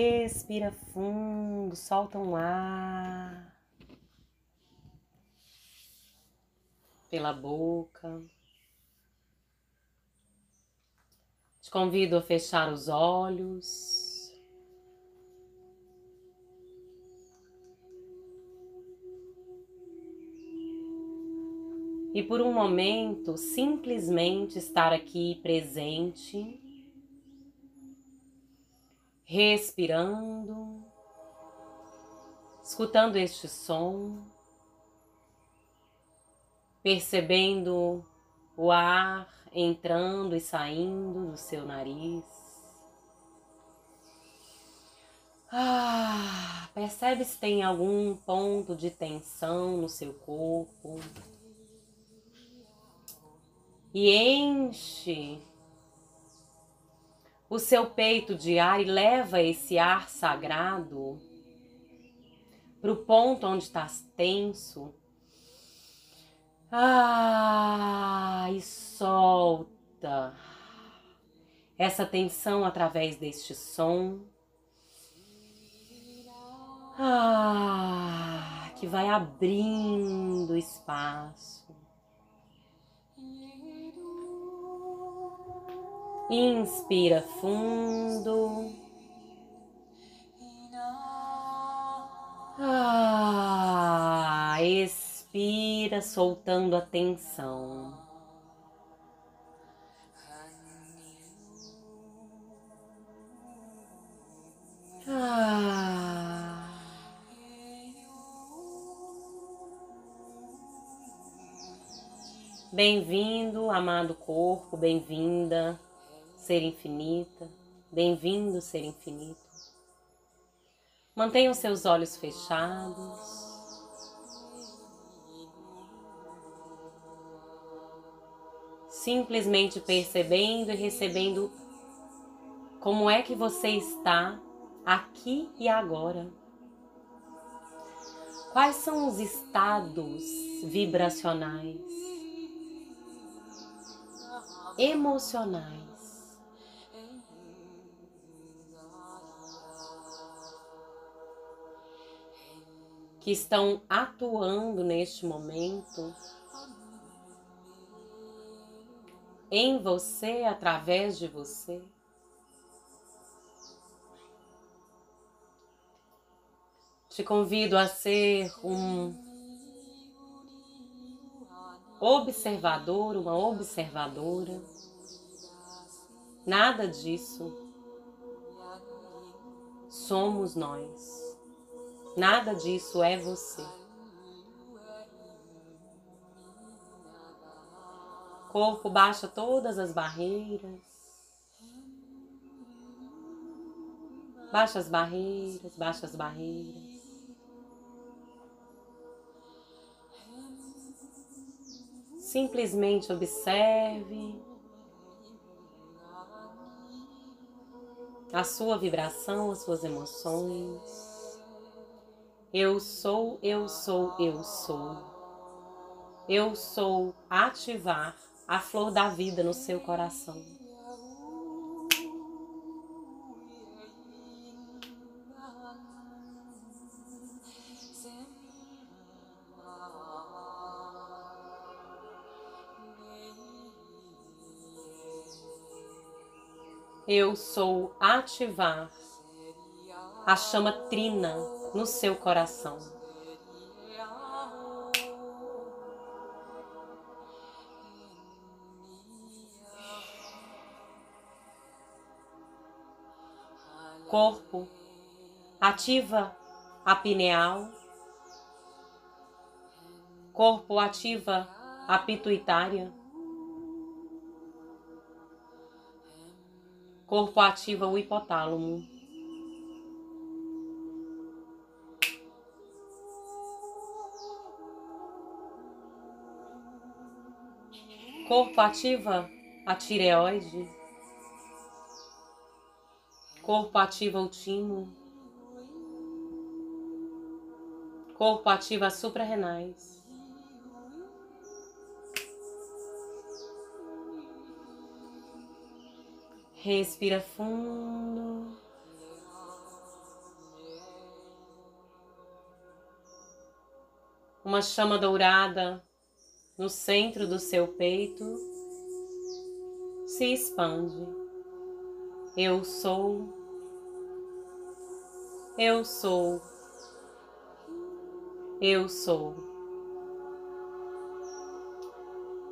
Respira fundo, solta um ar pela boca. Te convido a fechar os olhos. E por um momento, simplesmente estar aqui presente, respirando, escutando este som, percebendo o ar entrando e saindo do seu nariz. Ah, percebe se tem algum ponto de tensão no seu corpo. E enche o seu peito de ar e leva esse ar sagrado para o ponto onde está tenso ah, e solta essa tensão através deste som. Ah, que vai abrindo espaço. Inspira fundo. Ah, expira soltando a tensão. Ah. Bem-vindo, amado corpo, bem-vinda, ser infinita, bem-vindo, ser infinito. Mantenha os seus olhos fechados. simplesmente percebendo e recebendo como é que você está aqui e agora. Quais são os estados vibracionais, emocionais, que estão atuando neste momento em você, através de você. Te convido a ser um observador, uma observadora. Nada disso somos nós. Nada disso é você. corpo baixa todas as barreiras. Baixa as barreiras, baixa as barreiras. Simplesmente observe a sua vibração, as suas emoções. Eu sou, eu sou, eu sou. Eu sou ativar a flor da vida no seu coração. Eu sou ativar a chama trina no seu coração. corpo, ativa a pineal, corpo ativa a pituitária, corpo ativa o hipotálamo. Corpo ativa a tireoide. Corpo ativa o timo. Corpo ativa as suprarrenais. Respira fundo. Uma chama dourada no centro do seu peito se expande. Eu sou, eu sou, eu sou.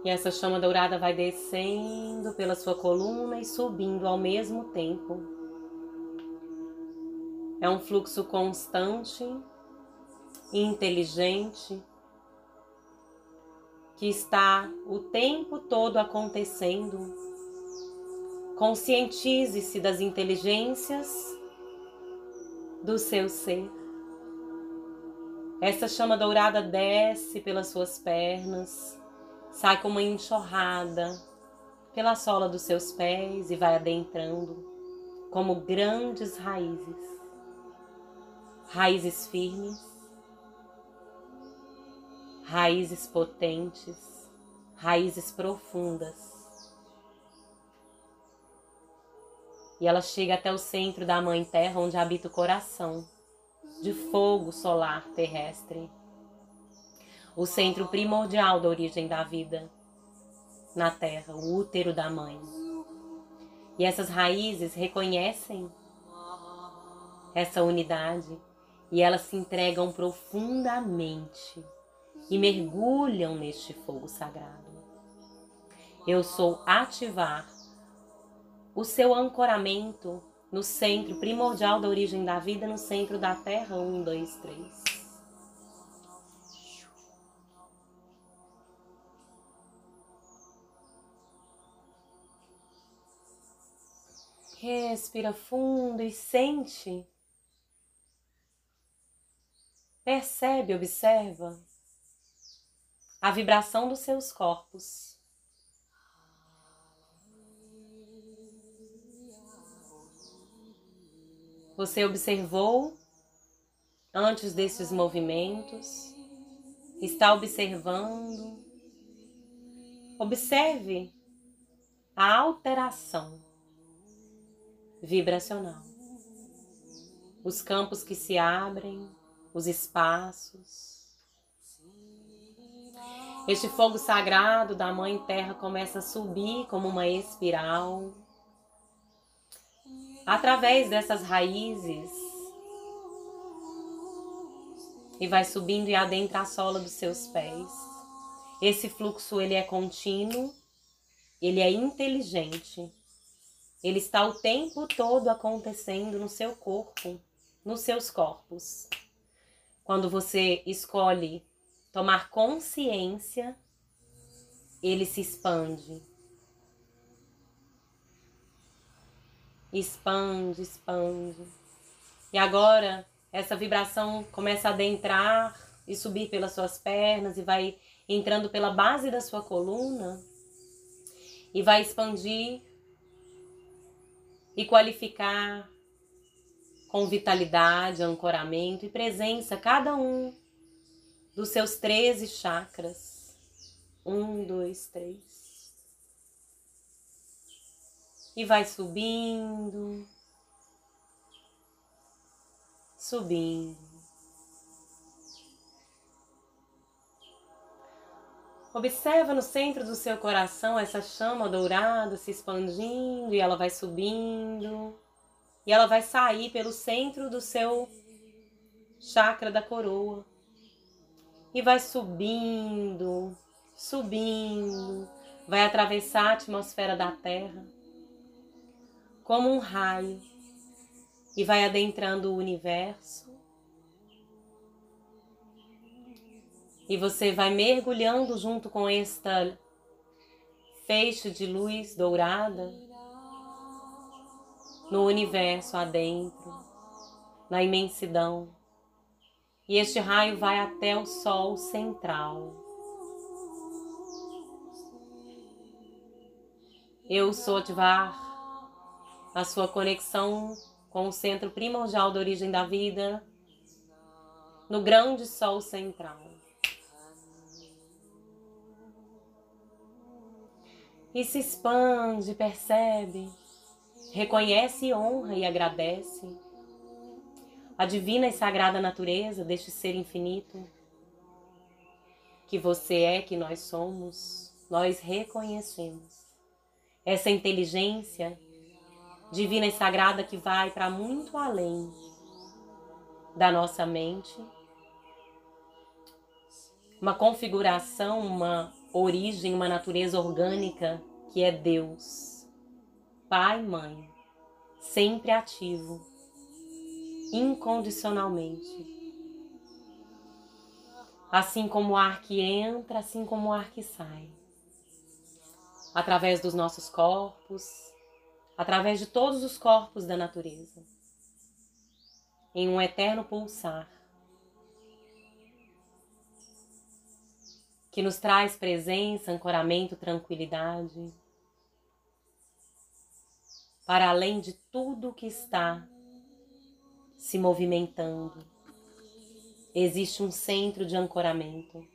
E essa chama dourada vai descendo pela sua coluna e subindo ao mesmo tempo. É um fluxo constante inteligente que está o tempo todo acontecendo. Conscientize-se das inteligências do seu ser. Essa chama dourada desce pelas suas pernas, sai como uma enxurrada pela sola dos seus pés e vai adentrando como grandes raízes. Raízes firmes raízes potentes, raízes profundas. E ela chega até o centro da Mãe Terra, onde habita o coração de fogo solar terrestre, o centro primordial da origem da vida na Terra, o útero da Mãe. E essas raízes reconhecem essa unidade e elas se entregam profundamente e mergulham neste fogo sagrado. Eu sou ativar o seu ancoramento no centro primordial da origem da vida, no centro da Terra. Um, dois, três. Respira fundo e sente. Percebe, observa a vibração dos seus corpos. Você observou antes desses movimentos, está observando. Observe a alteração vibracional, os campos que se abrem, os espaços. Este fogo sagrado da Mãe Terra começa a subir como uma espiral. Através dessas raízes. E vai subindo e adentra a sola dos seus pés. Esse fluxo ele é contínuo, ele é inteligente. Ele está o tempo todo acontecendo no seu corpo, nos seus corpos. Quando você escolhe tomar consciência, ele se expande. Expande, expande. E agora essa vibração começa a adentrar e subir pelas suas pernas e vai entrando pela base da sua coluna e vai expandir e qualificar com vitalidade, ancoramento e presença cada um dos seus 13 chakras. Um, dois, três. E vai subindo, subindo. Observa no centro do seu coração essa chama dourada se expandindo e ela vai subindo. E ela vai sair pelo centro do seu chakra da coroa e vai subindo, subindo, vai atravessar a atmosfera da Terra como um raio e vai adentrando o universo. E você vai mergulhando junto com esta feixe de luz dourada no universo adentro, na imensidão. E este raio vai até o Sol central. Eu sou ativar a sua conexão com o centro primordial da origem da vida no grande Sol central. E se expande, percebe, reconhece, honra e agradece a divina e sagrada natureza deste ser infinito, que você é, que nós somos, nós reconhecemos. Essa inteligência divina e sagrada que vai para muito além da nossa mente, uma configuração, uma origem, uma natureza orgânica que é Deus, Pai, Mãe, sempre ativo, incondicionalmente. Assim como o ar que entra, assim como o ar que sai. Através dos nossos corpos, através de todos os corpos da natureza. Em um eterno pulsar. Que nos traz presença, ancoramento, tranquilidade. Para além de tudo que está se movimentando existe um centro de ancoramento.